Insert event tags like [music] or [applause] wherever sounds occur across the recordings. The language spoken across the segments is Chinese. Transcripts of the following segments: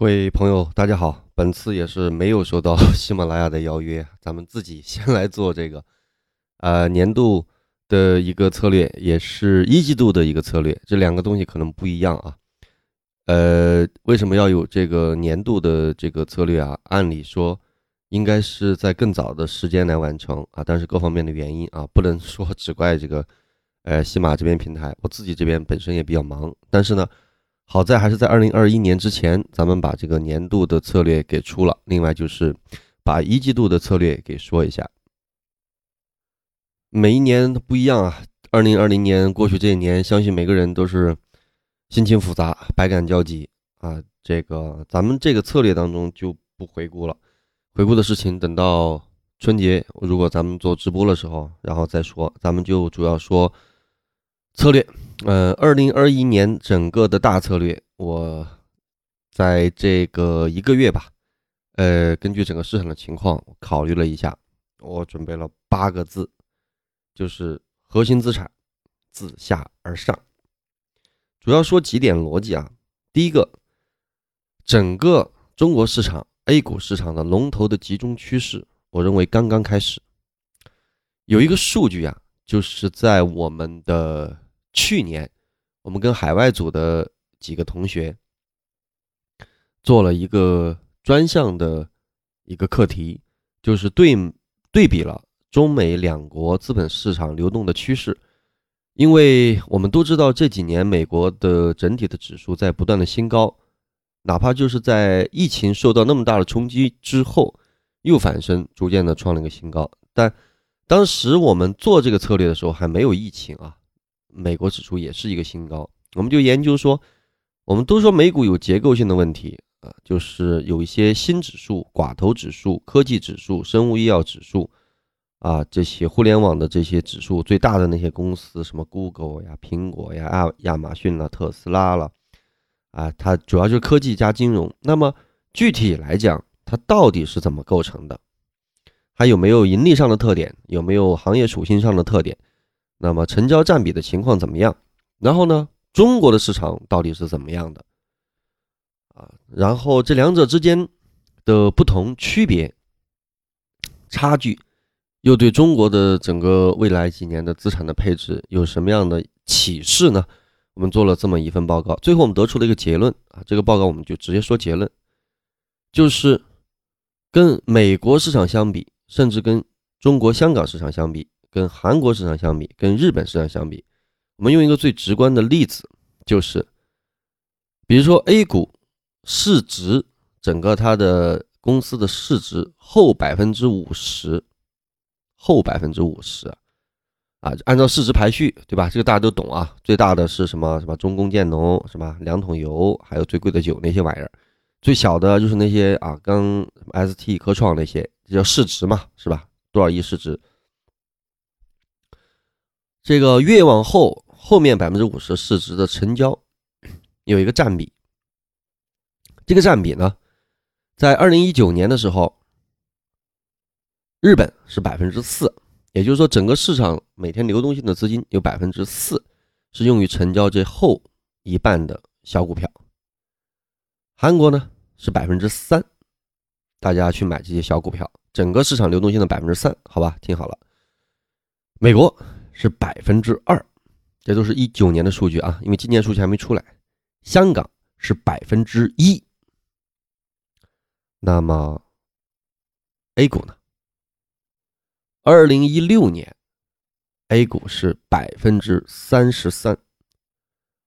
各位朋友，大家好。本次也是没有收到 [laughs] 喜马拉雅的邀约，咱们自己先来做这个，呃，年度的一个策略，也是一季度的一个策略。这两个东西可能不一样啊。呃，为什么要有这个年度的这个策略啊？按理说应该是在更早的时间来完成啊，但是各方面的原因啊，不能说只怪这个，呃，喜马这边平台，我自己这边本身也比较忙，但是呢。好在还是在二零二一年之前，咱们把这个年度的策略给出了。另外就是把一季度的策略给说一下。每一年不一样啊。二零二零年过去这一年，相信每个人都是心情复杂、百感交集啊。这个咱们这个策略当中就不回顾了，回顾的事情等到春节，如果咱们做直播的时候，然后再说。咱们就主要说策略。呃，二零二一年整个的大策略，我在这个一个月吧，呃，根据整个市场的情况考虑了一下，我准备了八个字，就是核心资产自下而上。主要说几点逻辑啊。第一个，整个中国市场 A 股市场的龙头的集中趋势，我认为刚刚开始。有一个数据啊，就是在我们的。去年，我们跟海外组的几个同学做了一个专项的一个课题，就是对对比了中美两国资本市场流动的趋势。因为我们都知道这几年美国的整体的指数在不断的新高，哪怕就是在疫情受到那么大的冲击之后，又反身逐渐的创了一个新高。但当时我们做这个策略的时候还没有疫情啊。美国指数也是一个新高，我们就研究说，我们都说美股有结构性的问题啊，就是有一些新指数、寡头指数、科技指数、生物医药指数啊，这些互联网的这些指数最大的那些公司，什么 Google 呀、苹果呀、亚亚马逊啦、特斯拉了，啊，它主要就是科技加金融。那么具体来讲，它到底是怎么构成的？还有没有盈利上的特点？有没有行业属性上的特点？那么成交占比的情况怎么样？然后呢，中国的市场到底是怎么样的？啊，然后这两者之间的不同区别、差距，又对中国的整个未来几年的资产的配置有什么样的启示呢？我们做了这么一份报告，最后我们得出了一个结论啊，这个报告我们就直接说结论，就是跟美国市场相比，甚至跟中国香港市场相比。跟韩国市场相比，跟日本市场相比，我们用一个最直观的例子，就是，比如说 A 股市值，整个它的公司的市值后百分之五十，后百分之五十，啊，按照市值排序，对吧？这个大家都懂啊。最大的是什么？什么中工建农，什么两桶油，还有最贵的酒那些玩意儿。最小的就是那些啊，刚 ST 科创那些，这叫市值嘛，是吧？多少亿市值？这个越往后，后面百分之五十市值的成交有一个占比。这个占比呢，在二零一九年的时候，日本是百分之四，也就是说，整个市场每天流动性的资金有百分之四是用于成交这后一半的小股票。韩国呢是百分之三，大家去买这些小股票，整个市场流动性的百分之三，好吧，听好了，美国。是百分之二，这都是一九年的数据啊，因为今年数据还没出来。香港是百分之一，那么 A 股呢？二零一六年 A 股是百分之三十三，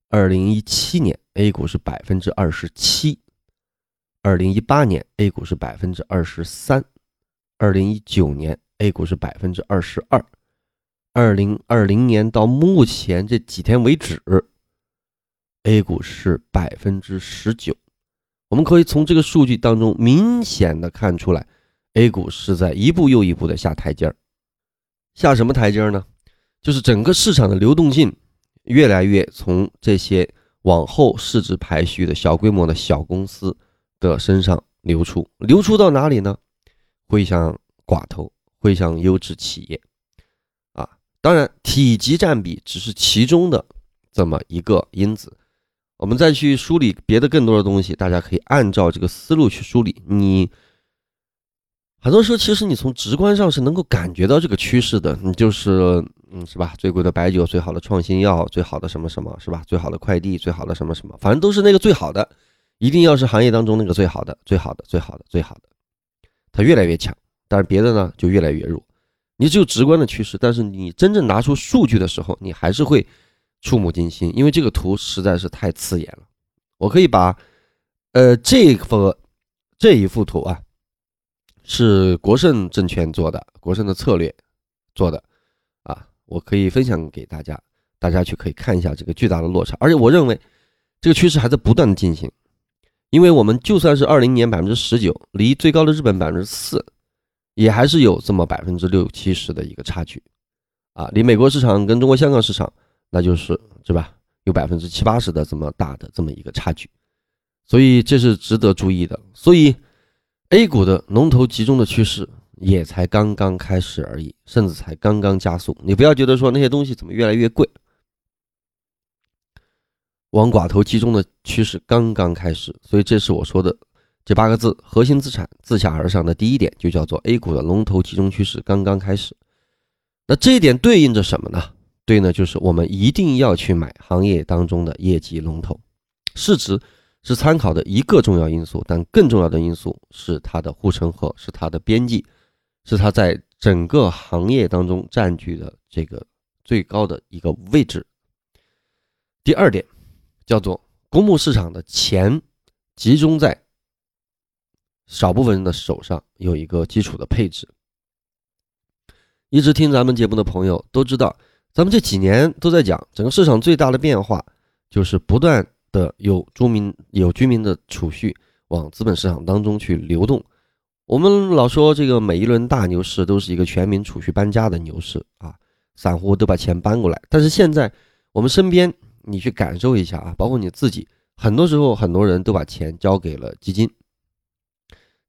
二零一七年 A 股是百分之二十七，二零一八年 A 股是百分之二十三，二零一九年 A 股是百分之二十二。二零二零年到目前这几天为止，A 股是百分之十九。我们可以从这个数据当中明显的看出来，A 股是在一步又一步的下台阶儿。下什么台阶儿呢？就是整个市场的流动性越来越从这些往后市值排序的小规模的小公司的身上流出，流出到哪里呢？会向寡头，会向优质企业。当然，体积占比只是其中的这么一个因子。我们再去梳理别的更多的东西，大家可以按照这个思路去梳理。你很多时候其实你从直观上是能够感觉到这个趋势的，你就是嗯，是吧？最贵的白酒，最好的创新药，最好的什么什么，是吧？最好的快递，最好的什么什么，反正都是那个最好的，一定要是行业当中那个最好的、最好的、最好的、最好的，它越来越强，但是别的呢就越来越弱。你只有直观的趋势，但是你真正拿出数据的时候，你还是会。触目惊心，因为这个图实在是太刺眼了。我可以把，呃，这幅这一幅图啊，是国盛证券做的，国盛的策略做的啊，我可以分享给大家，大家去可以看一下这个巨大的落差。而且我认为这个趋势还在不断的进行，因为我们就算是二零年百分之十九，离最高的日本百分之四，也还是有这么百分之六七十的一个差距啊，离美国市场跟中国香港市场。那就是是吧？有百分之七八十的这么大的这么一个差距，所以这是值得注意的。所以 A 股的龙头集中的趋势也才刚刚开始而已，甚至才刚刚加速。你不要觉得说那些东西怎么越来越贵，往寡头集中的趋势刚刚开始。所以这是我说的这八个字：核心资产自下而上的第一点，就叫做 A 股的龙头集中趋势刚刚开始。那这一点对应着什么呢？对呢，就是我们一定要去买行业当中的业绩龙头，市值是参考的一个重要因素，但更重要的因素是它的护城河，是它的边际，是它在整个行业当中占据的这个最高的一个位置。第二点叫做公募市场的钱集中在少部分人的手上，有一个基础的配置。一直听咱们节目的朋友都知道。咱们这几年都在讲，整个市场最大的变化就是不断的有居民有居民的储蓄往资本市场当中去流动。我们老说这个每一轮大牛市都是一个全民储蓄搬家的牛市啊，散户都把钱搬过来。但是现在我们身边，你去感受一下啊，包括你自己，很多时候很多人都把钱交给了基金，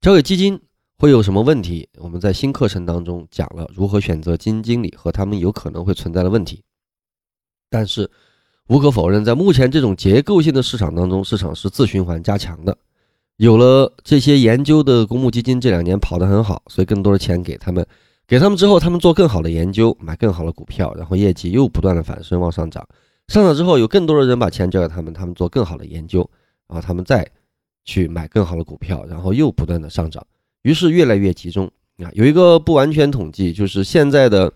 交给基金。会有什么问题？我们在新课程当中讲了如何选择基金经理和他们有可能会存在的问题。但是无可否认，在目前这种结构性的市场当中，市场是自循环加强的。有了这些研究的公募基金，这两年跑得很好，所以更多的钱给他们，给他们之后，他们做更好的研究，买更好的股票，然后业绩又不断的反升往上涨。上涨之后，有更多的人把钱交给他们，他们做更好的研究，然后他们再去买更好的股票，然后又不断的上涨。于是越来越集中啊，有一个不完全统计，就是现在的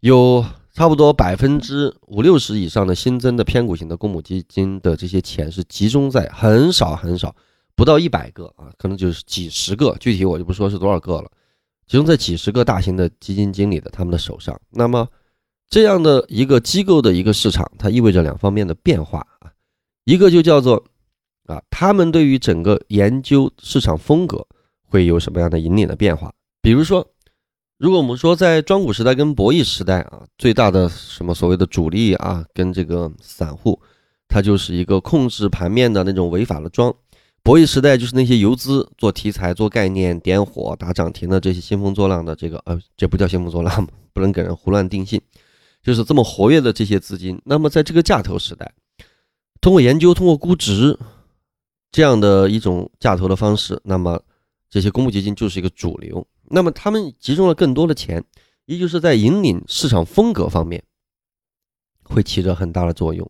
有差不多百分之五六十以上的新增的偏股型的公募基金的这些钱是集中在很少很少，不到一百个啊，可能就是几十个，具体我就不说是多少个了，集中在几十个大型的基金经理的他们的手上。那么这样的一个机构的一个市场，它意味着两方面的变化啊，一个就叫做啊，他们对于整个研究市场风格。会有什么样的引领的变化？比如说，如果我们说在庄股时代跟博弈时代啊，最大的什么所谓的主力啊，跟这个散户，它就是一个控制盘面的那种违法的庄；博弈时代就是那些游资做题材、做概念、点火、打涨停的这些兴风作浪的这个呃，这不叫兴风作浪，不能给人胡乱定性，就是这么活跃的这些资金。那么在这个价投时代，通过研究、通过估值这样的一种价投的方式，那么。这些公募基金就是一个主流，那么他们集中了更多的钱，也就是在引领市场风格方面，会起着很大的作用。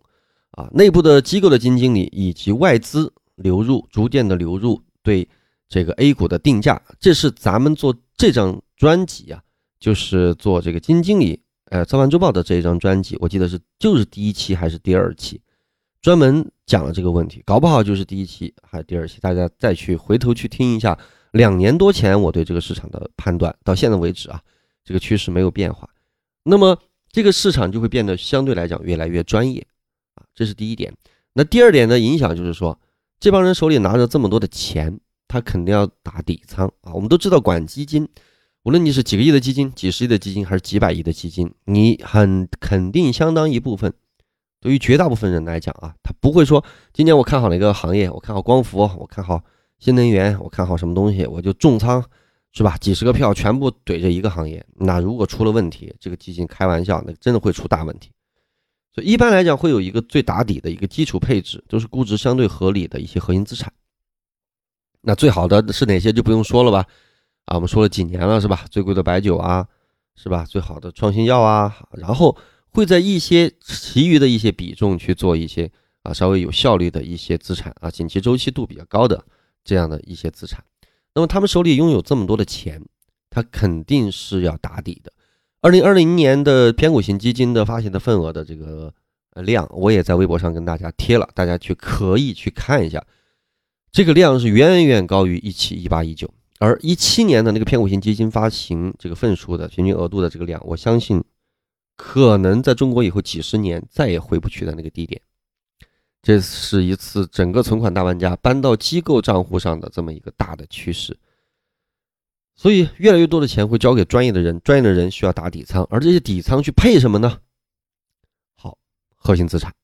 啊，内部的机构的基金经理以及外资流入，逐渐的流入对这个 A 股的定价，这是咱们做这张专辑啊，就是做这个基金经理，呃，操盘周报的这一张专辑，我记得是就是第一期还是第二期。专门讲了这个问题，搞不好就是第一期还是第二期，大家再去回头去听一下。两年多前我对这个市场的判断，到现在为止啊，这个趋势没有变化，那么这个市场就会变得相对来讲越来越专业啊，这是第一点。那第二点的影响就是说，这帮人手里拿着这么多的钱，他肯定要打底仓啊。我们都知道，管基金，无论你是几个亿的基金、几十亿的基金，还是几百亿的基金，你很肯定相当一部分。对于绝大部分人来讲啊，他不会说今年我看好了一个行业，我看好光伏，我看好新能源，我看好什么东西，我就重仓，是吧？几十个票全部怼着一个行业，那如果出了问题，这个基金开玩笑，那真的会出大问题。所以一般来讲会有一个最打底的一个基础配置，都是估值相对合理的一些核心资产。那最好的是哪些就不用说了吧？啊，我们说了几年了是吧？最贵的白酒啊，是吧？最好的创新药啊，然后会在一些其余的一些比重去做一些啊稍微有效率的一些资产啊，景气周期度比较高的这样的一些资产。那么他们手里拥有这么多的钱，他肯定是要打底的。二零二零年的偏股型基金的发行的份额的这个量，我也在微博上跟大家贴了，大家去可以去看一下，这个量是远远高于一七、一八、一九，而一七年的那个偏股型基金发行这个份数的平均额度的这个量，我相信可能在中国以后几十年再也回不去的那个低点。这是一次整个存款大玩家搬到机构账户上的这么一个大的趋势。所以，越来越多的钱会交给专业的人，专业的人需要打底仓，而这些底仓去配什么呢？好，核心资产，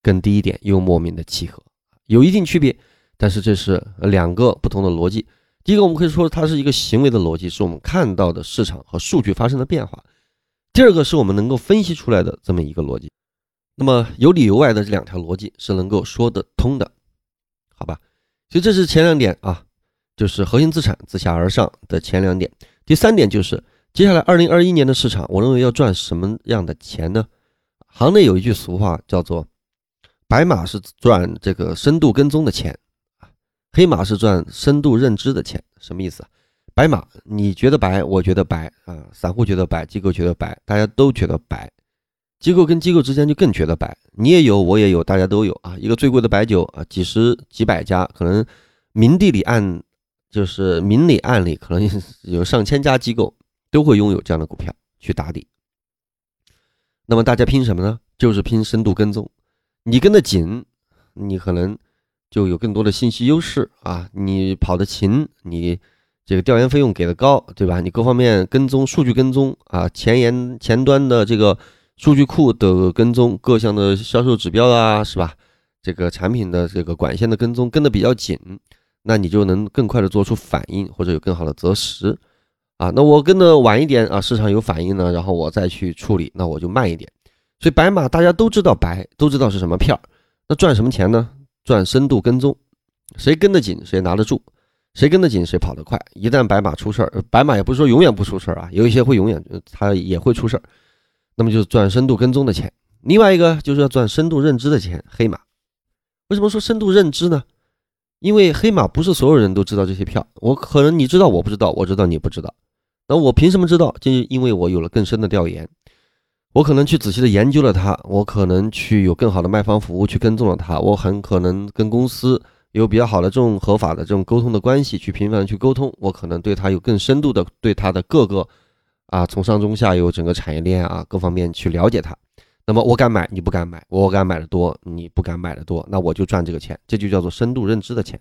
跟第一点又莫名的契合，有一定区别，但是这是两个不同的逻辑。第一个，我们可以说它是一个行为的逻辑，是我们看到的市场和数据发生的变化；第二个，是我们能够分析出来的这么一个逻辑。那么有里有外的这两条逻辑是能够说得通的，好吧？所以这是前两点啊。就是核心资产自下而上的前两点，第三点就是接下来二零二一年的市场，我认为要赚什么样的钱呢？行内有一句俗话叫做“白马是赚这个深度跟踪的钱啊，黑马是赚深度认知的钱”。什么意思？白马你觉得白，我觉得白啊，散户觉得白，机构觉得白，大家都觉得白，机构跟机构之间就更觉得白。你也有，我也有，大家都有啊。一个最贵的白酒啊，几十几百家，可能明地里暗。就是明里暗里，可能 [laughs] 有上千家机构都会拥有这样的股票去打底。那么大家拼什么呢？就是拼深度跟踪。你跟的紧，你可能就有更多的信息优势啊。你跑得勤，你这个调研费用给的高，对吧？你各方面跟踪数据跟踪啊，前沿前端的这个数据库的跟踪，各项的销售指标啊，是吧？这个产品的这个管线的跟踪跟得比较紧。那你就能更快的做出反应，或者有更好的择时，啊，那我跟的晚一点啊，市场有反应呢，然后我再去处理，那我就慢一点。所以白马大家都知道白，都知道是什么片儿，那赚什么钱呢？赚深度跟踪，谁跟得紧谁拿得住，谁跟得紧谁跑得快。一旦白马出事儿，白马也不是说永远不出事儿啊，有一些会永远它也会出事儿，那么就是赚深度跟踪的钱。另外一个就是要赚深度认知的钱，黑马。为什么说深度认知呢？因为黑马不是所有人都知道这些票，我可能你知道我不知道，我知道你不知道，那我凭什么知道？就是因为我有了更深的调研，我可能去仔细的研究了它，我可能去有更好的卖方服务去跟踪了它，我很可能跟公司有比较好的这种合法的这种沟通的关系，去频繁的去沟通，我可能对他有更深度的对他的各个啊从上中下游整个产业链啊各方面去了解他。那么我敢买，你不敢买；我敢买的多，你不敢买的多，那我就赚这个钱，这就叫做深度认知的钱。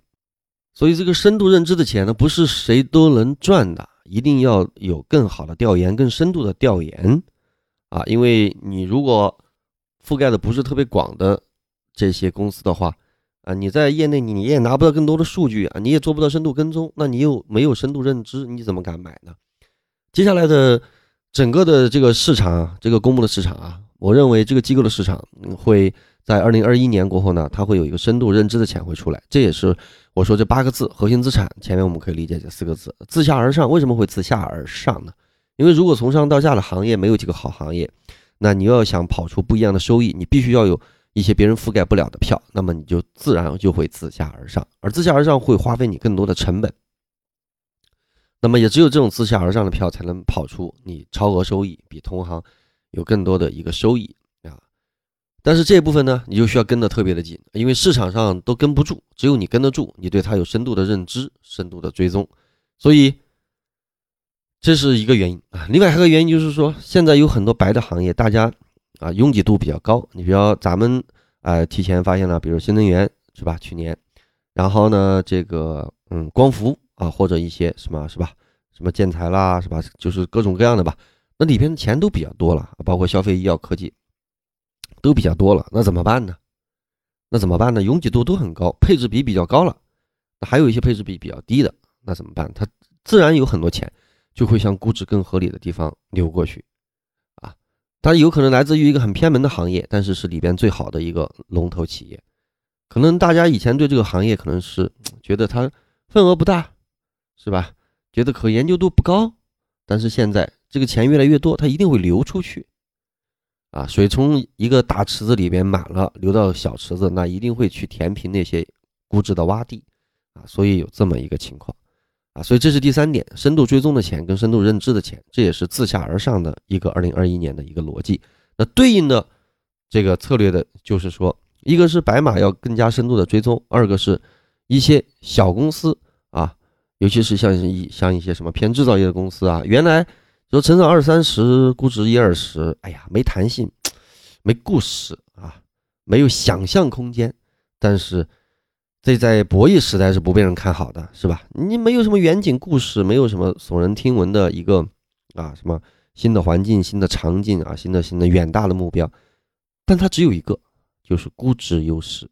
所以这个深度认知的钱呢，不是谁都能赚的，一定要有更好的调研、更深度的调研啊！因为你如果覆盖的不是特别广的这些公司的话啊，你在业内你你也拿不到更多的数据啊，你也做不到深度跟踪，那你又没有深度认知，你怎么敢买呢？接下来的整个的这个市场，这个公募的市场啊。我认为这个机构的市场会在二零二一年过后呢，它会有一个深度认知的钱会出来，这也是我说这八个字核心资产前面我们可以理解这四个字自下而上。为什么会自下而上呢？因为如果从上到下的行业没有几个好行业，那你要想跑出不一样的收益，你必须要有一些别人覆盖不了的票，那么你就自然就会自下而上，而自下而上会花费你更多的成本。那么也只有这种自下而上的票才能跑出你超额收益，比同行。有更多的一个收益啊，但是这部分呢，你就需要跟得特别的紧，因为市场上都跟不住，只有你跟得住，你对它有深度的认知、深度的追踪，所以这是一个原因啊。另外还有一个原因就是说，现在有很多白的行业，大家啊拥挤度比较高。你比如咱们啊提前发现了，比如新能源是吧？去年，然后呢这个嗯光伏啊或者一些什么是吧？什么建材啦是吧？就是各种各样的吧。那里边的钱都比较多了，包括消费、医药、科技，都比较多了。那怎么办呢？那怎么办呢？拥挤度都很高，配置比比较高了。那还有一些配置比比较低的，那怎么办？它自然有很多钱就会向估值更合理的地方流过去，它有可能来自于一个很偏门的行业，但是是里边最好的一个龙头企业。可能大家以前对这个行业可能是觉得它份额不大，是吧？觉得可研究度不高，但是现在这个钱越来越多，它一定会流出去。啊，水从一个大池子里边满了，流到小池子，那一定会去填平那些估值的洼地。啊，所以有这么一个情况。啊，所以这是第三点，深度追踪的钱跟深度认知的钱，这也是自下而上的一个二零二一年的一个逻辑。那对应的这个策略的就是说，一个是白马要更加深度的追踪，二个是一些小公司啊，尤其是像一像一些什么偏制造业的公司啊，原来说成长二三十，估值一二十，哎呀，没弹性，没故事啊，没有想象空间，但是。这在博弈时代是不被人看好的，是吧？你没有什么远景故事，没有什么耸人听闻的一个啊什么新的环境、新的场景啊、新的新的远大的目标，但它只有一个，就是估值优势。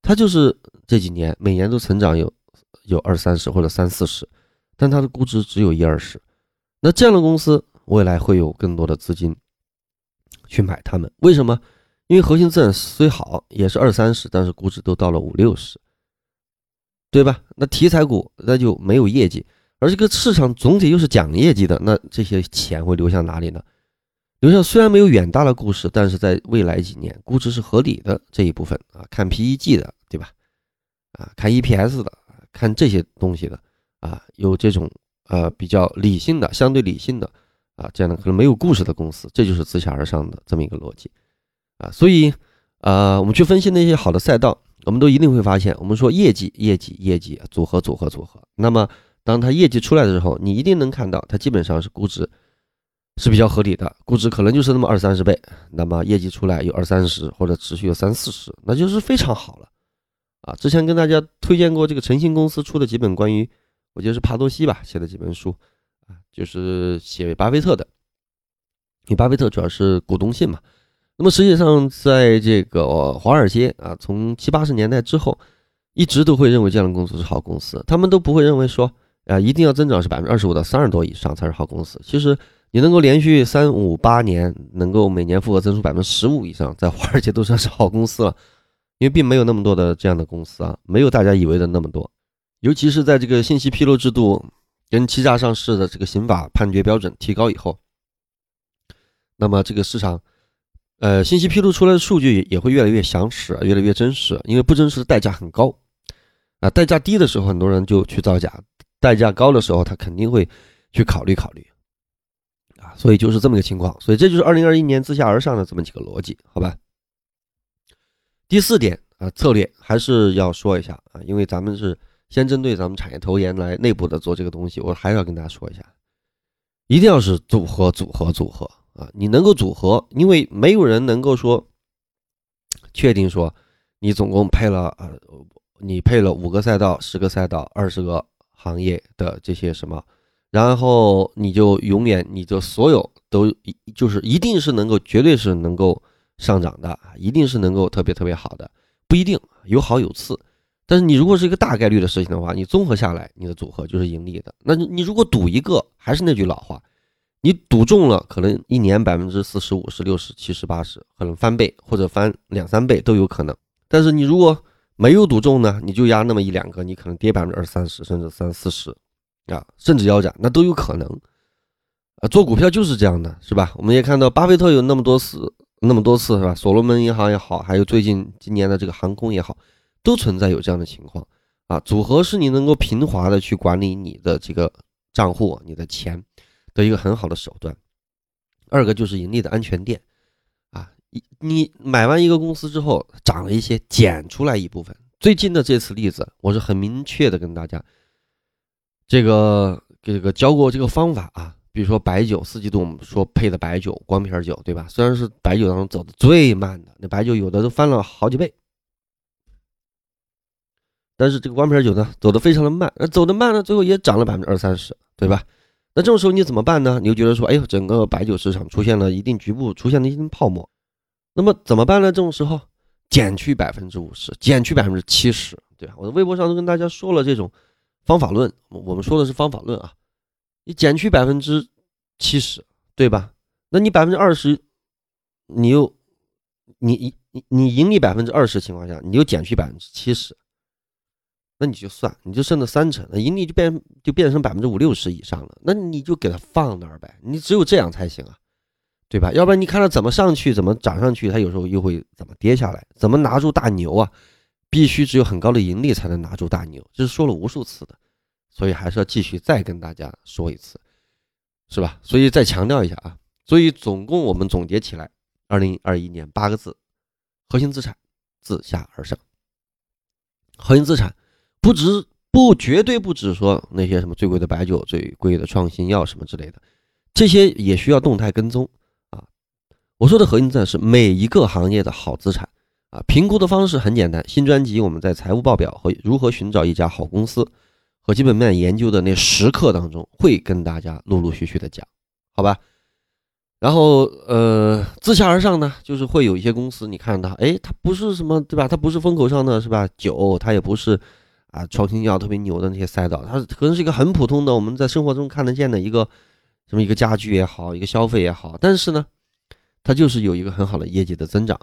它就是这几年每年都成长有有二三十或者三四十，但它的估值只有一二十。那这样的公司未来会有更多的资金去买它们？为什么？因为核心资产虽好，也是二三十，但是估值都到了五六十。对吧？那题材股那就没有业绩，而这个市场总体又是讲业绩的，那这些钱会流向哪里呢？流向虽然没有远大的故事，但是在未来几年估值是合理的这一部分啊，看 PEG 的，对吧？啊，看 EPS 的，看这些东西的啊，有这种呃比较理性的、相对理性的啊这样的可能没有故事的公司，这就是自下而上的这么一个逻辑啊。所以啊，我们去分析那些好的赛道。我们都一定会发现，我们说业绩、业绩、业绩组合、组合、组合。那么，当它业绩出来的时候，你一定能看到它基本上是估值是比较合理的，估值可能就是那么二三十倍。那么业绩出来有二三十，或者持续有三四十，那就是非常好了啊！之前跟大家推荐过这个诚信公司出的几本关于，我觉得是帕多西吧写的几本书啊，就是写巴菲特的，因为巴菲特主要是股东信嘛。那么实际上，在这个华尔街啊，从七八十年代之后，一直都会认为这样的公司是好公司。他们都不会认为说，啊，一定要增长是百分之二十五到三十多以上才是好公司。其实你能够连续三五八年能够每年复合增速百分之十五以上，在华尔街都算是好公司了。因为并没有那么多的这样的公司啊，没有大家以为的那么多。尤其是在这个信息披露制度跟欺诈上市的这个刑法判决标准提高以后，那么这个市场。呃，信息披露出来的数据也会越来越详实，越来越真实，因为不真实的代价很高啊。代价低的时候，很多人就去造假；代价高的时候，他肯定会去考虑考虑啊。所以就是这么个情况。所以这就是二零二一年自下而上的这么几个逻辑，好吧？第四点啊，策略还是要说一下啊，因为咱们是先针对咱们产业投研来内部的做这个东西，我还是要跟大家说一下，一定要是组合，组合，组合。啊，你能够组合，因为没有人能够说确定说你总共配了啊，你配了五个赛道、十个赛道、二十个行业的这些什么，然后你就永远你就所有都就是一定是能够绝对是能够上涨的一定是能够特别特别好的，不一定有好有次。但是你如果是一个大概率的事情的话，你综合下来，你的组合就是盈利的。那你如果赌一个，还是那句老话。你赌中了，可能一年百分之四十五、十、六十、七十、八十，可能翻倍或者翻两三倍都有可能。但是你如果没有赌中呢，你就压那么一两个，你可能跌百分之二三十，甚至三四十，啊，甚至腰斩，那都有可能。啊，做股票就是这样的，是吧？我们也看到巴菲特有那么多次，那么多次，是吧？所罗门银行也好，还有最近今年的这个航空也好，都存在有这样的情况。啊，组合是你能够平滑的去管理你的这个账户，你的钱。的一个很好的手段，二个就是盈利的安全垫，啊，你买完一个公司之后涨了一些，减出来一部分。最近的这次例子，我是很明确的跟大家，这个这个教过这个方法啊，比如说白酒四季度我们说配的白酒光瓶酒，对吧？虽然是白酒当中走的最慢的，那白酒有的都翻了好几倍，但是这个光瓶酒呢走的非常的慢，那走的慢呢，最后也涨了百分之二三十，对吧？那这种时候你怎么办呢？你就觉得说，哎呦，整个白酒市场出现了一定局部出现了一定泡沫，那么怎么办呢？这种时候减去百分之五十，减去百分之七十，对吧？我的微博上都跟大家说了这种方法论，我们说的是方法论啊。你减去百分之七十，对吧？那你百分之二十你又你你你盈利百分之二十情况下，你又减去百分之七十，那你就算你就剩了三成，那盈利就变就变成百分之五六十以上了，那你就给它放那儿呗，你只有这样才行啊，对吧？要不然你看它怎么上去，怎么涨上去，它有时候又会怎么跌下来，怎么拿住大牛啊？必须只有很高的盈利才能拿住大牛，这是说了无数次的，所以还是要继续再跟大家说一次，是吧？所以再强调一下啊，所以总共我们总结起来。二零二一年八个字：核心资产自下而上。核心资产不止不绝对不止说那些什么最贵的白酒、最贵的创新药什么之类的，这些也需要动态跟踪啊。我说的核心资产是每一个行业的好资产啊。评估的方式很简单，新专辑我们在财务报表和如何寻找一家好公司和基本面研究的那十课当中会跟大家陆陆续续的讲，好吧？然后，呃，自下而上呢，就是会有一些公司，你看它，哎，它不是什么，对吧？它不是风口上的，是吧？酒，它也不是啊，创新药特别牛的那些赛道，它可能是一个很普通的，我们在生活中看得见的一个什么一个家具也好，一个消费也好，但是呢，它就是有一个很好的业绩的增长，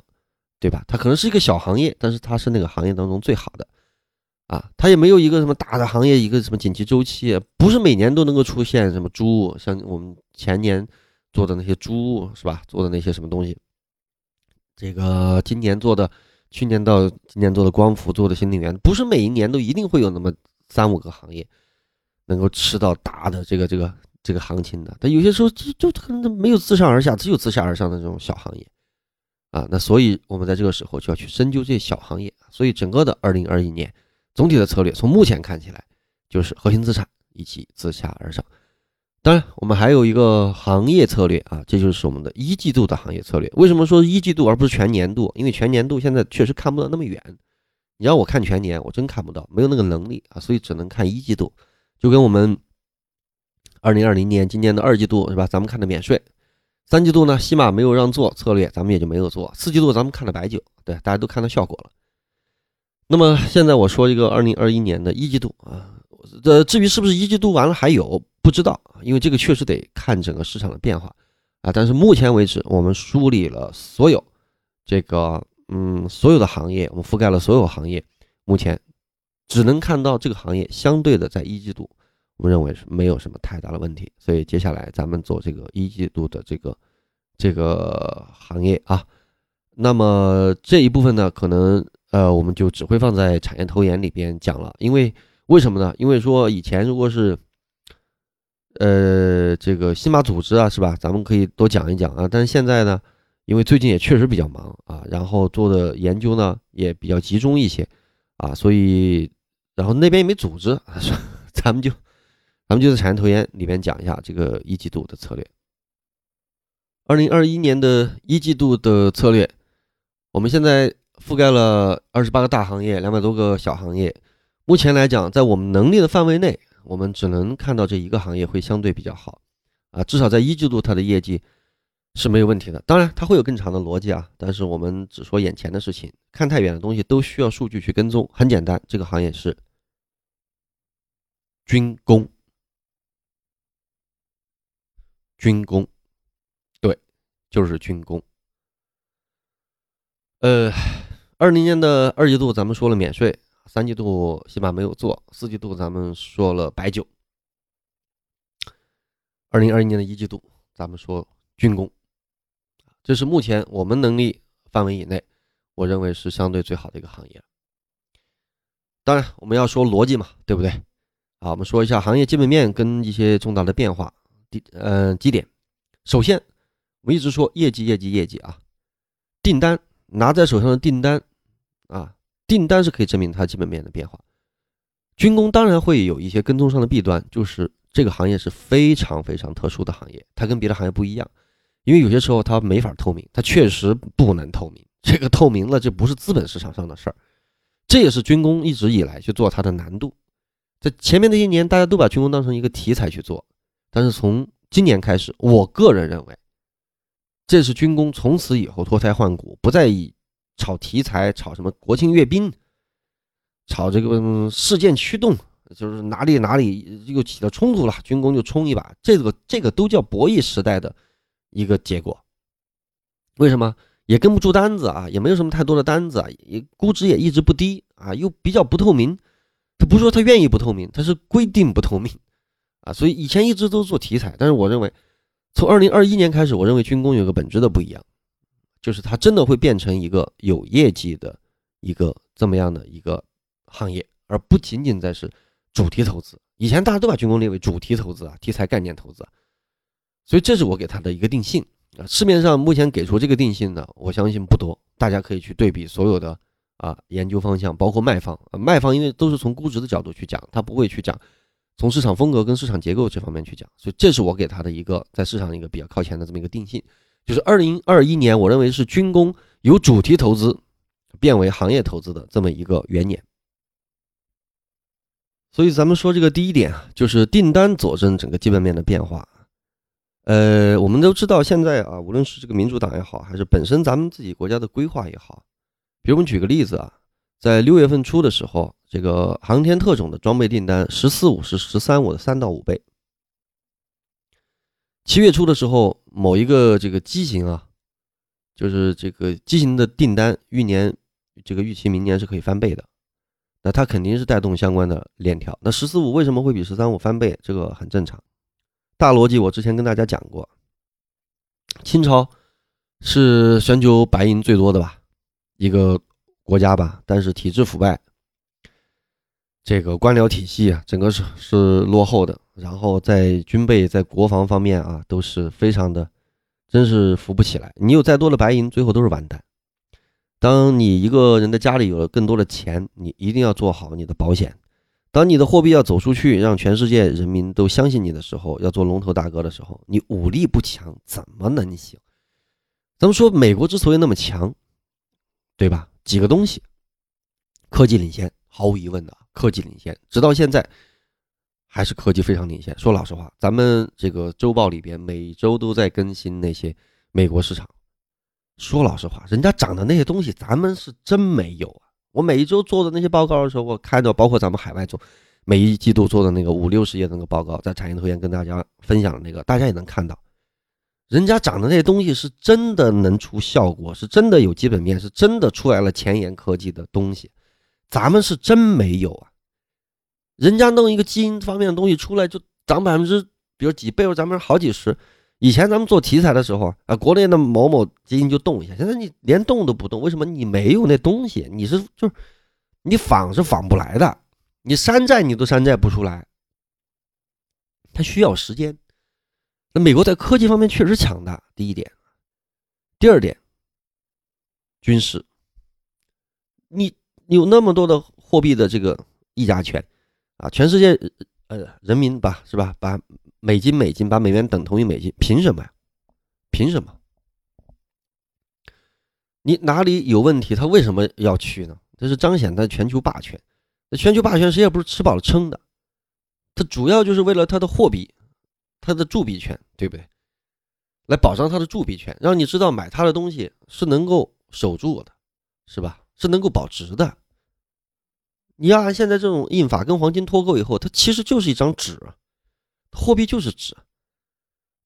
对吧？它可能是一个小行业，但是它是那个行业当中最好的，啊，它也没有一个什么大的行业，一个什么景气周期，不是每年都能够出现什么猪，像我们前年。做的那些猪是吧？做的那些什么东西？这个今年做的，去年到今年做的光伏，做的新能源，不是每一年都一定会有那么三五个行业能够吃到大的这个这个这个行情的。但有些时候就就可能没有自上而下，只有自下而上的这种小行业啊。那所以我们在这个时候就要去深究这些小行业。所以整个的二零二一年总体的策略，从目前看起来就是核心资产以及自下而上。当然，我们还有一个行业策略啊，这就是我们的一季度的行业策略。为什么说一季度而不是全年度？因为全年度现在确实看不到那么远。你让我看全年，我真看不到，没有那个能力啊，所以只能看一季度。就跟我们二零二零年今年的二季度是吧？咱们看的免税，三季度呢，西马没有让做策略，咱们也就没有做。四季度咱们看的白酒，对，大家都看到效果了。那么现在我说一个二零二一年的一季度啊，呃，至于是不是一季度完了还有？不知道，因为这个确实得看整个市场的变化啊。但是目前为止，我们梳理了所有这个，嗯，所有的行业，我们覆盖了所有行业。目前只能看到这个行业相对的在一季度，我们认为是没有什么太大的问题。所以接下来咱们做这个一季度的这个这个行业啊。那么这一部分呢，可能呃，我们就只会放在产业投研里边讲了。因为为什么呢？因为说以前如果是呃，这个新马组织啊，是吧？咱们可以多讲一讲啊。但是现在呢，因为最近也确实比较忙啊，然后做的研究呢也比较集中一些啊，所以然后那边也没组织，啊 [laughs] 咱们就咱们就在产业投研里边讲一下这个一季度的策略。二零二一年的一季度的策略，我们现在覆盖了二十八个大行业，两百多个小行业。目前来讲，在我们能力的范围内。我们只能看到这一个行业会相对比较好，啊，至少在一季度它的业绩是没有问题的。当然，它会有更长的逻辑啊，但是我们只说眼前的事情，看太远的东西都需要数据去跟踪。很简单，这个行业是军工，军工，对，就是军工。呃，二零年的二季度咱们说了免税。三季度起码没有做，四季度咱们说了白酒。二零二一年的一季度，咱们说军工，这是目前我们能力范围以内，我认为是相对最好的一个行业。当然，我们要说逻辑嘛，对不对？啊，我们说一下行业基本面跟一些重大的变化。第，嗯，几点。首先，我们一直说业绩，业绩，业绩啊，订单拿在手上的订单啊。订单是可以证明它基本面的变化，军工当然会有一些跟踪上的弊端，就是这个行业是非常非常特殊的行业，它跟别的行业不一样，因为有些时候它没法透明，它确实不能透明，[laughs] 这个透明了这不是资本市场上的事儿，这也是军工一直以来去做它的难度，在前面那些年大家都把军工当成一个题材去做，但是从今年开始，我个人认为，这是军工从此以后脱胎换骨，不再以。炒题材，炒什么国庆阅兵，炒这个事件驱动，就是哪里哪里又起了冲突了，军工就冲一把，这个这个都叫博弈时代的一个结果。为什么？也跟不住单子啊，也没有什么太多的单子啊，也估值也一直不低啊，又比较不透明。他不是说他愿意不透明，他是规定不透明啊。所以以前一直都做题材，但是我认为，从二零二一年开始，我认为军工有个本质的不一样，就是它真的会变成一个有业绩的一个这么样的一个行业，而不仅仅在是主题投资。以前大家都把军工列为主题投资啊，题材概念投资，所以这是我给他的一个定性。啊，市面上目前给出这个定性的，我相信不多。大家可以去对比所有的啊研究方向，包括卖方。啊卖方因为都是从估值的角度去讲，他不会去讲从市场风格跟市场结构这方面去讲。所以这是我给他的一个在市场一个比较靠前的这么一个定性，就是二零二一年，我认为是军工由主题投资变为行业投资的这么一个元年。所以咱们说这个第一点啊，就是订单佐证整个基本面的变化。呃，我们都知道，现在啊，无论是这个民主党也好，还是本身咱们自己国家的规划也好，比如我们举个例子啊，在六月份初的时候，这个航天特种的装备订单十四五是十三五的三到五倍。七月初的时候，某一个这个机型啊，就是这个机型的订单，预年这个预期明年是可以翻倍的，那它肯定是带动相关的链条。那十四五为什么会比十三五翻倍？这个很正常。大逻辑，我之前跟大家讲过，清朝是全球白银最多的吧，一个国家吧，但是体制腐败，这个官僚体系啊，整个是是落后的，然后在军备在国防方面啊，都是非常的，真是扶不起来。你有再多的白银，最后都是完蛋。当你一个人的家里有了更多的钱，你一定要做好你的保险。当你的货币要走出去，让全世界人民都相信你的时候，要做龙头大哥的时候，你武力不强，怎么能行？咱们说美国之所以那么强，对吧？几个东西，科技领先，毫无疑问的，科技领先，直到现在还是科技非常领先。说老实话，咱们这个周报里边每周都在更新那些美国市场。说老实话，人家涨的那些东西，咱们是真没有啊。我每一周做的那些报告的时候，我看到包括咱们海外做每一季度做的那个五六十页那个报告，在产业投研跟大家分享的那个，大家也能看到，人家涨的那些东西是真的能出效果，是真的有基本面，是真的出来了前沿科技的东西，咱们是真没有啊。人家弄一个基因方面的东西出来就涨百分之，比如几倍，或咱们好几十。以前咱们做题材的时候啊，国内的某某基金就动一下，现在你连动都不动，为什么？你没有那东西，你是就是你仿是仿不来的，你山寨你都山寨不出来，它需要时间。那美国在科技方面确实强大，第一点，第二点，军事，你有那么多的货币的这个议价权啊，全世界呃人民吧，是吧？把。美金美金把美元等同于美金，凭什么呀？凭什么？你哪里有问题？他为什么要去呢？这是彰显他全球霸权。那全球霸权谁也不是吃饱了撑的，他主要就是为了他的货币，他的铸币权，对不对？来保障他的铸币权，让你知道买他的东西是能够守住的，是吧？是能够保值的。你要按现在这种印法跟黄金脱钩以后，它其实就是一张纸。货币就是纸，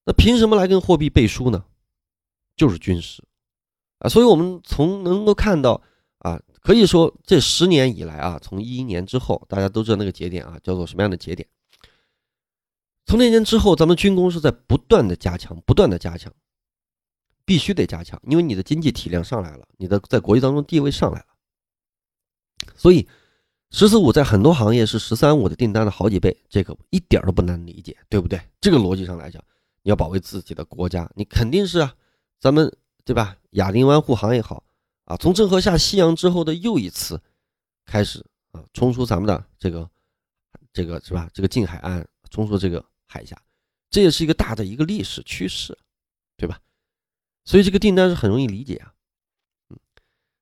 那凭什么来跟货币背书呢？就是军事啊，所以我们从能够看到啊，可以说这十年以来啊，从一一年之后，大家都知道那个节点啊，叫做什么样的节点？从那年之后，咱们军工是在不断的加强，不断的加强，必须得加强，因为你的经济体量上来了，你的在国际当中地位上来了，所以。十四五在很多行业是十三五的订单的好几倍，这个一点都不难理解，对不对？这个逻辑上来讲，你要保卫自己的国家，你肯定是啊，咱们对吧？亚丁湾护航也好啊，从郑和下西洋之后的又一次开始啊，冲出咱们的这个这个是吧？这个近海岸，冲出这个海峡，这也是一个大的一个历史趋势，对吧？所以这个订单是很容易理解啊，嗯，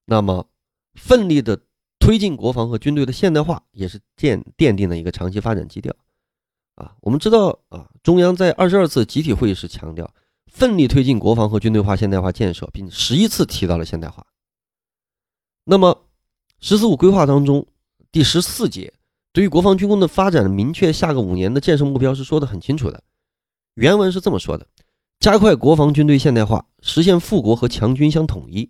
那么奋力的。推进国防和军队的现代化，也是奠奠定了一个长期发展基调。啊，我们知道啊，中央在二十二次集体会议时强调，奋力推进国防和军队化现代化建设，并十一次提到了现代化。那么，十四五规划当中第十四节对于国防军工的发展明确下个五年的建设目标是说的很清楚的。原文是这么说的：加快国防军队现代化，实现富国和强军相统一，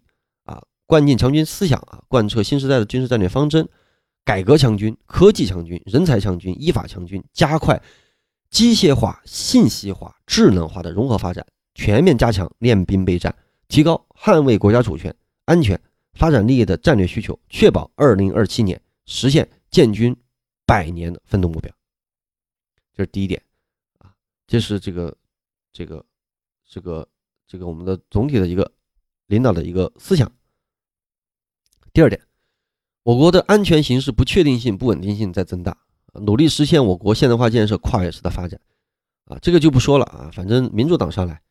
灌进强军思想啊，贯彻新时代的军事战略方针，改革强军、科技强军、人才强军、依法强军，加快机械化、信息化、智能化的融合发展，全面加强练兵备战，提高捍卫国家主权、安全、发展利益的战略需求，确保二零二七年实现建军百年的奋斗目标。这是第一点啊，这是这个这个这个这个我们的总体的一个领导的一个思想。第二点，我国的安全形势不确定性、不稳定性在增大，努力实现我国现代化建设跨越式的发展啊，这个就不说了啊，反正民主党上来，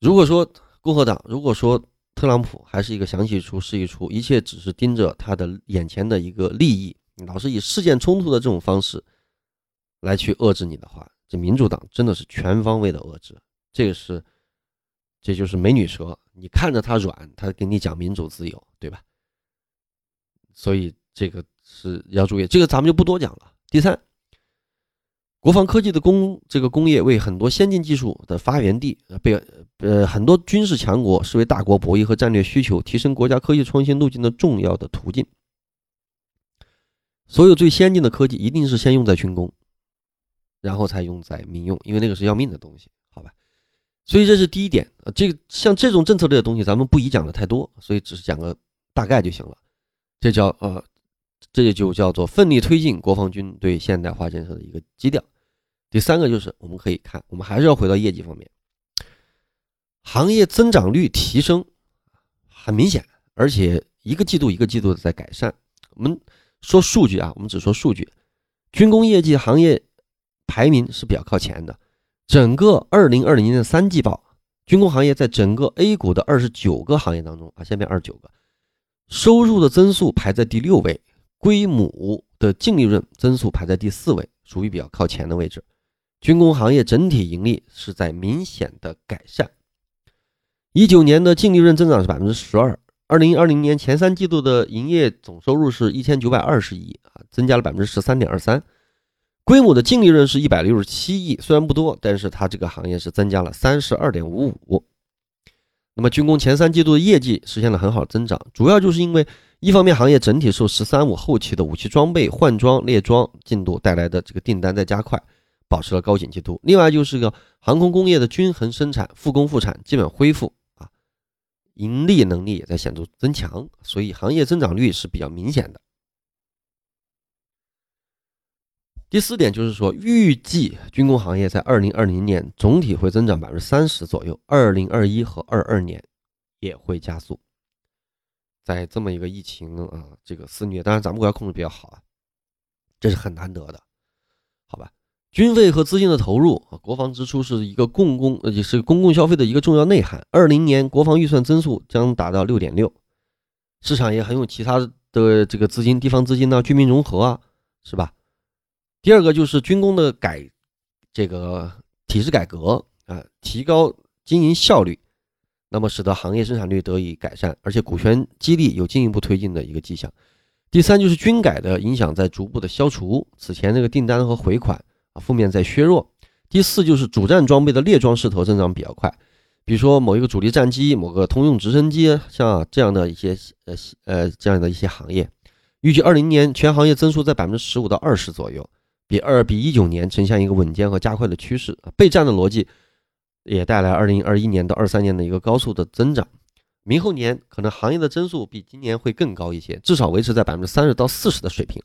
如果说共和党，如果说特朗普还是一个想起一出是一出，一切只是盯着他的眼前的一个利益，老是以事件冲突的这种方式。来去遏制你的话，这民主党真的是全方位的遏制，这个是，这就是美女蛇，你看着它软，它给你讲民主自由，对吧？所以这个是要注意，这个咱们就不多讲了。第三，国防科技的工这个工业为很多先进技术的发源地，被呃很多军事强国视为大国博弈和战略需求提升国家科技创新路径的重要的途径。所有最先进的科技一定是先用在军工。然后才用在民用，因为那个是要命的东西，所以这是第一点啊。这个像这种政策类的东西，咱们不宜讲的太多，所以只是讲个大概就行了。这叫呃，这就叫做奋力推进国防军对现代化建设的一个基调。第三个就是我们可以看，我们还是要回到业绩方面，行业增长率提升很明显，而且一个季度一个季度的在改善。我们说数据啊，我们只说数据，军工业绩行业。排名是比较靠前的。整个二零二零年的三季报，军工行业在整个 A 股的二十九个行业当中啊，下面二十九个，收入的增速排在第六位，规模的净利润增速排在第四位，属于比较靠前的位置。军工行业整体盈利是在明显的改善。一九年的净利润增长是百分之十二，二零二零年前三季度的营业总收入是一千九百二十亿啊，增加了百分之十三点二三。规模的净利润是一百六十七亿，虽然不多，但是它这个行业是增加了三十二点五五。那么军工前三季度的业绩实现了很好的增长，主要就是因为一方面行业整体受“十三五”后期的武器装备换装列装进度带来的这个订单在加快，保持了高景气度；另外就是个航空工业的均衡生产、复工复产基本恢复啊，盈利能力也在显著增强，所以行业增长率是比较明显的。第四点就是说，预计军工行业在二零二零年总体会增长百分之三十左右，二零二一和二二年也会加速。在这么一个疫情啊，这个肆虐，当然咱们国家控制比较好啊，这是很难得的，好吧？军费和资金的投入啊，国防支出是一个共公，也是公共消费的一个重要内涵。二零年国防预算增速将达到六点六，市场也很有其他的这个资金，地方资金呢，军民融合啊，是吧？第二个就是军工的改，这个体制改革啊，提高经营效率，那么使得行业生产率得以改善，而且股权激励有进一步推进的一个迹象。第三就是军改的影响在逐步的消除，此前这个订单和回款啊负面在削弱。第四就是主战装备的列装势头增长比较快，比如说某一个主力战机、某个通用直升机，像这样的一些呃呃这样的一些行业，预计二零年全行业增速在百分之十五到二十左右。比二比一九年呈现一个稳健和加快的趋势，备战的逻辑也带来二零二一年到二三年的一个高速的增长，明后年可能行业的增速比今年会更高一些，至少维持在百分之三十到四十的水平，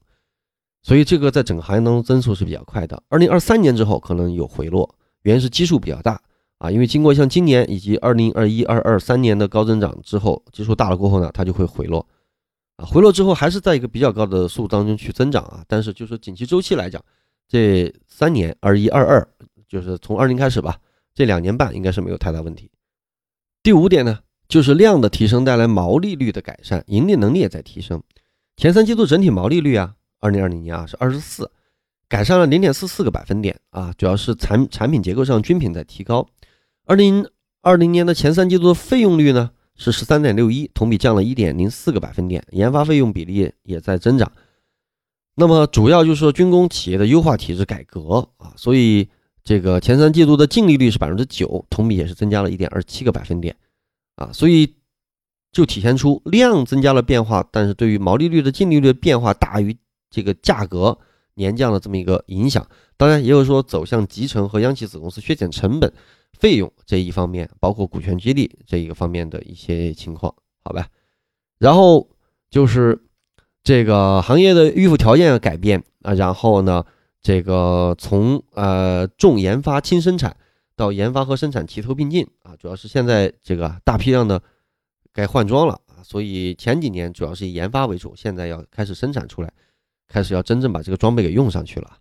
所以这个在整个行业当中增速是比较快的。二零二三年之后可能有回落，原因是基数比较大啊，因为经过像今年以及二零二一二二三年的高增长之后，基数大了过后呢，它就会回落。回落之后还是在一个比较高的速度当中去增长啊，但是就是景气周期来讲，这三年二一二二，就是从二零开始吧，这两年半应该是没有太大问题。第五点呢，就是量的提升带来毛利率的改善，盈利能力也在提升。前三季度整体毛利率啊，二零二零年啊是二十四，改善了零点四四个百分点啊，主要是产产品结构上均品在提高。二零二零年的前三季度的费用率呢？是十三点六一，同比降了一点零四个百分点，研发费用比例也在增长。那么主要就是说军工企业的优化体制改革啊，所以这个前三季度的净利率是百分之九，同比也是增加了一点二七个百分点啊，所以就体现出量增加了变化，但是对于毛利率的净利率变化大于这个价格年降的这么一个影响。当然，也有说走向集成和央企子公司削减成本费用这一方面，包括股权激励这一个方面的一些情况，好吧？然后就是这个行业的预付条件改变啊，然后呢？这个从呃重研发轻生产到研发和生产齐头并进啊，主要是现在这个大批量的该换装了啊，所以前几年主要是以研发为主，现在要开始生产出来，开始要真正把这个装备给用上去了。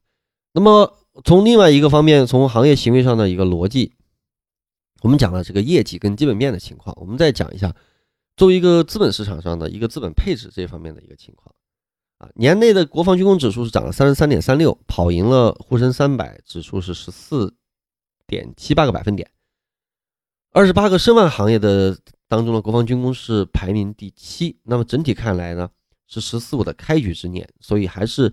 那么从另外一个方面，从行业行为上的一个逻辑，我们讲了这个业绩跟基本面的情况，我们再讲一下作为一个资本市场上的一个资本配置这方面的一个情况啊。年内的国防军工指数是涨了三十三点三六，跑赢了沪深三百指数是十四点七八个百分点。二十八个申万行业的当中的国防军工是排名第七。那么整体看来呢，是“十四五”的开局之年，所以还是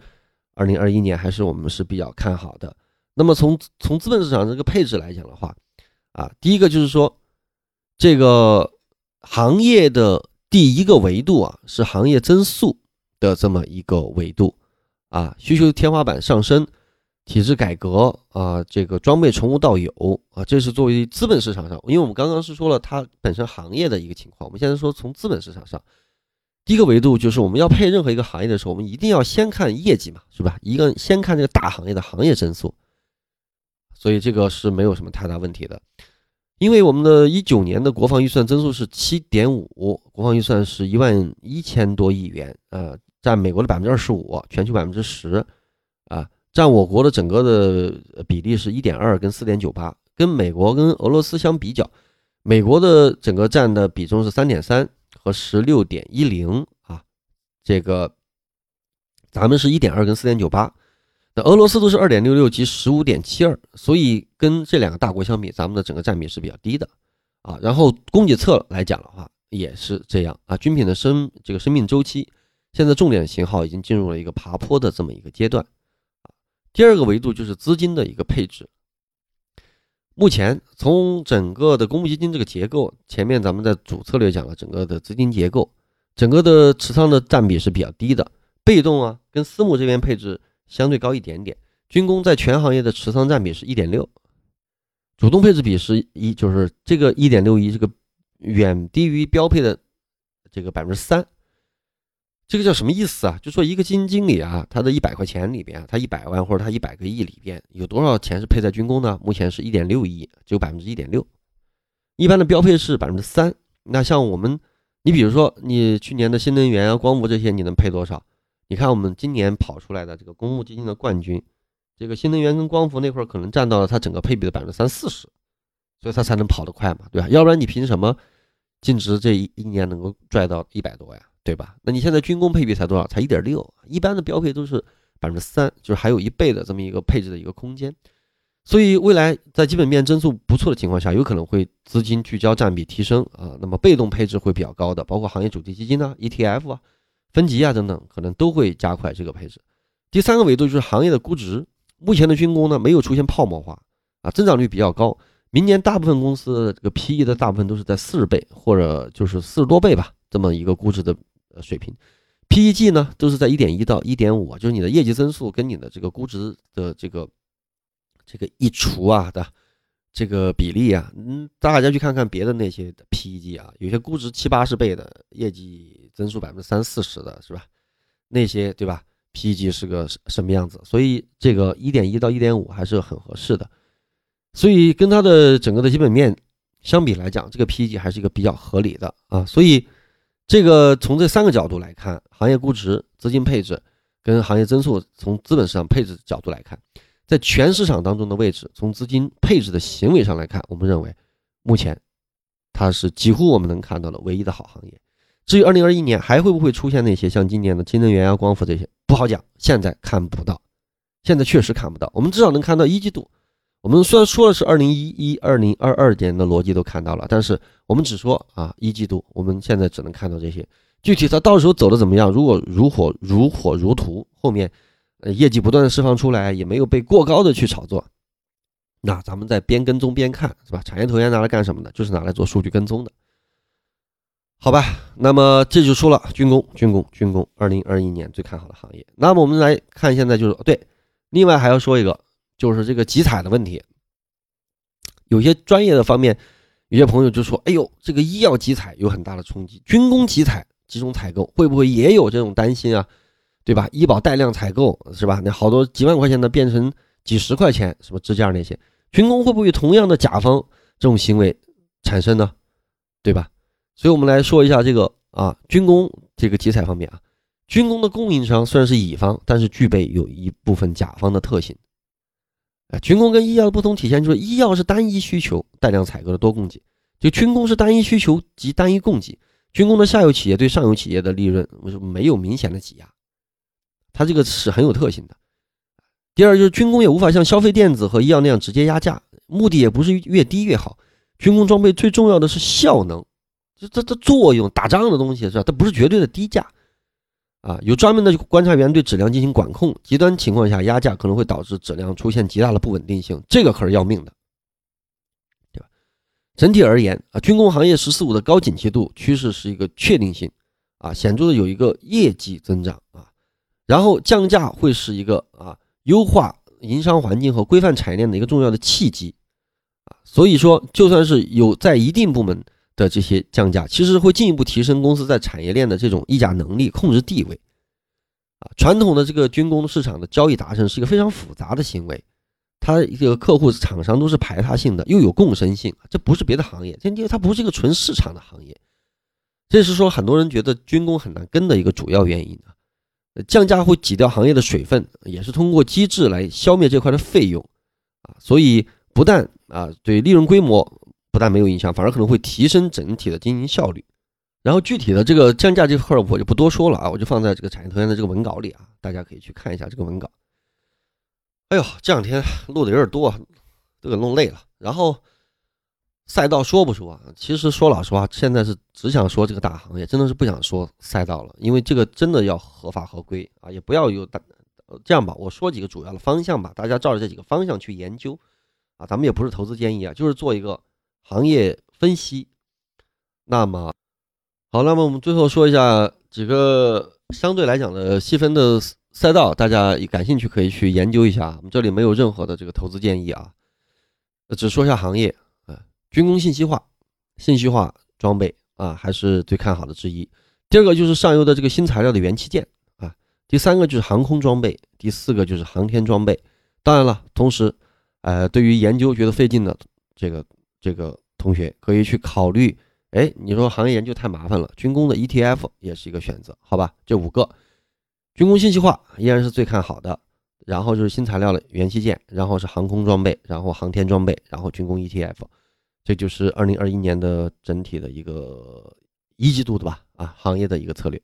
二零二一年还是我们是比较看好的。那么从从资本市场这个配置来讲的话，啊，第一个就是说，这个行业的第一个维度啊，是行业增速。的这么一个维度啊，需求天花板上升，体制改革啊，这个装备从无到有啊，这是作为资本市场上，因为我们刚刚是说了它本身行业的一个情况，我们现在说从资本市场上，第一个维度就是我们要配任何一个行业的时候，我们一定要先看业绩嘛，是吧？一个先看这个大行业的行业增速，所以这个是没有什么太大问题的。因为我们的一九年的国防预算增速是七点五，国防预算是一万一千多亿元，呃。占美国的百分之二十五，全球百分之十，啊，占我国的整个的比例是一点二跟四点九八，跟美国跟俄罗斯相比较，美国的整个占的比重是三点三和十六点一零啊，这个咱们是一点二跟四点九八，俄罗斯都是二点六六及十五点七二，所以跟这两个大国相比，咱们的整个占比是比较低的啊。然后供给侧来讲的话，也是这样啊，军品的生这个生命周期。现在重点型号已经进入了一个爬坡的这么一个阶段。第二个维度就是资金的一个配置。目前从整个的公募基金这个结构，前面咱们在主策略讲了整个的资金结构，整个的持仓的占比是比较低的，被动啊跟私募这边配置相对高一点点。军工在全行业的持仓占比是一点六，主动配置比是一，就是这个一点六一，这个远低于标配的这个百分之三。这个叫什么意思啊？就说一个基金经理啊，他的一百块钱里边，他一百万或者他一百个亿里边，有多少钱是配在军工呢？目前是一点六亿，只有百分之一点六。一般的标配是百分之三。那像我们，你比如说你去年的新能源啊、光伏这些，你能配多少？你看我们今年跑出来的这个公募基金的冠军，这个新能源跟光伏那块儿可能占到了它整个配比的百分之三四十，所以它才能跑得快嘛，对吧？要不然你凭什么净值这一一年能够拽到一百多呀？对吧？那你现在军工配比才多少？才一点六，一般的标配都是百分之三，就是还有一倍的这么一个配置的一个空间。所以未来在基本面增速不错的情况下，有可能会资金聚焦占比提升啊。那么被动配置会比较高的，包括行业主题基金啊、ETF 啊、分级啊等等，可能都会加快这个配置。第三个维度就是行业的估值，目前的军工呢没有出现泡沫化啊，增长率比较高。明年大部分公司这个 PE 的大部分都是在四十倍或者就是四十多倍吧，这么一个估值的。水平，PEG 呢都是在一点一到一点五，就是你的业绩增速跟你的这个估值的这个这个一除啊的这个比例啊，嗯，大家去看看别的那些 PEG 啊，有些估值七八十倍的业绩增速百分之三四十的是吧？那些对吧？PEG 是个什么样子？所以这个一点一到一点五还是很合适的，所以跟它的整个的基本面相比来讲，这个 PEG 还是一个比较合理的啊，所以。这个从这三个角度来看，行业估值、资金配置跟行业增速，从资本市场配置角度来看，在全市场当中的位置，从资金配置的行为上来看，我们认为目前它是几乎我们能看到的唯一的好行业。至于二零二一年还会不会出现那些像今年的新能源啊、光伏这些，不好讲，现在看不到，现在确实看不到。我们至少能看到一季度。我们虽然说的是二零一一、二零二二年的逻辑都看到了，但是我们只说啊一季度，我们现在只能看到这些。具体它到时候走的怎么样？如果如火如火如荼，后面呃业绩不断的释放出来，也没有被过高的去炒作，那咱们在边跟踪边看，是吧？产业投研拿来干什么的？就是拿来做数据跟踪的，好吧？那么这就说了军工，军工，军工，二零二一年最看好的行业。那么我们来看现在就是对，另外还要说一个，就是这个集采的问题。有些专业的方面，有些朋友就说：“哎呦，这个医药集采有很大的冲击，军工集采集中采购会不会也有这种担心啊？对吧？医保带量采购是吧？那好多几万块钱的变成几十块钱，什么支架那些。”军工会不会同样的甲方这种行为产生呢？对吧？所以我们来说一下这个啊，军工这个集采方面啊，军工的供应商虽然是乙方，但是具备有一部分甲方的特性。哎，军工跟医药的不同体现就是，医药是单一需求带量采购的多供给，就军工是单一需求及单一供给。军工的下游企业对上游企业的利润没有明显的挤压，它这个是很有特性的。第二就是军工也无法像消费电子和医药那样直接压价，目的也不是越低越好。军工装备最重要的是效能，这这这作用，打仗的东西是吧？它不是绝对的低价啊。有专门的观察员对质量进行管控，极端情况下压价可能会导致质量出现极大的不稳定性，这个可是要命的，对吧？整体而言啊，军工行业“十四五”的高景气度趋势是一个确定性啊，显著的有一个业绩增长啊，然后降价会是一个啊。优化营商环境和规范产业链的一个重要的契机啊，所以说就算是有在一定部门的这些降价，其实会进一步提升公司在产业链的这种议价能力、控制地位啊。传统的这个军工市场的交易达成是一个非常复杂的行为，它这个客户厂商都是排他性的，又有共生性，这不是别的行业，这因为它不是一个纯市场的行业，这是说很多人觉得军工很难跟的一个主要原因啊。降价会挤掉行业的水分，也是通过机制来消灭这块的费用啊，所以不但啊对利润规模不但没有影响，反而可能会提升整体的经营效率。然后具体的这个降价这块儿我就不多说了啊，我就放在这个产业投研的这个文稿里啊，大家可以去看一下这个文稿。哎呦，这两天录的有点多，都给弄累了。然后。赛道说不说啊？其实说老实话，现在是只想说这个大行业，真的是不想说赛道了，因为这个真的要合法合规啊，也不要有大。这样吧，我说几个主要的方向吧，大家照着这几个方向去研究啊。咱们也不是投资建议啊，就是做一个行业分析。那么好，那么我们最后说一下几个相对来讲的细分的赛道，大家感兴趣可以去研究一下。我们这里没有任何的这个投资建议啊，只说一下行业。军工信息化、信息化装备啊，还是最看好的之一。第二个就是上游的这个新材料的元器件啊。第三个就是航空装备，第四个就是航天装备。当然了，同时，呃，对于研究觉得费劲的这个这个同学，可以去考虑。哎，你说行业研究太麻烦了，军工的 ETF 也是一个选择，好吧？这五个，军工信息化依然是最看好的。然后就是新材料的元器件，然后是航空装备，然后航天装备，然后军工 ETF。这就是二零二一年的整体的一个一季度的吧，啊，行业的一个策略。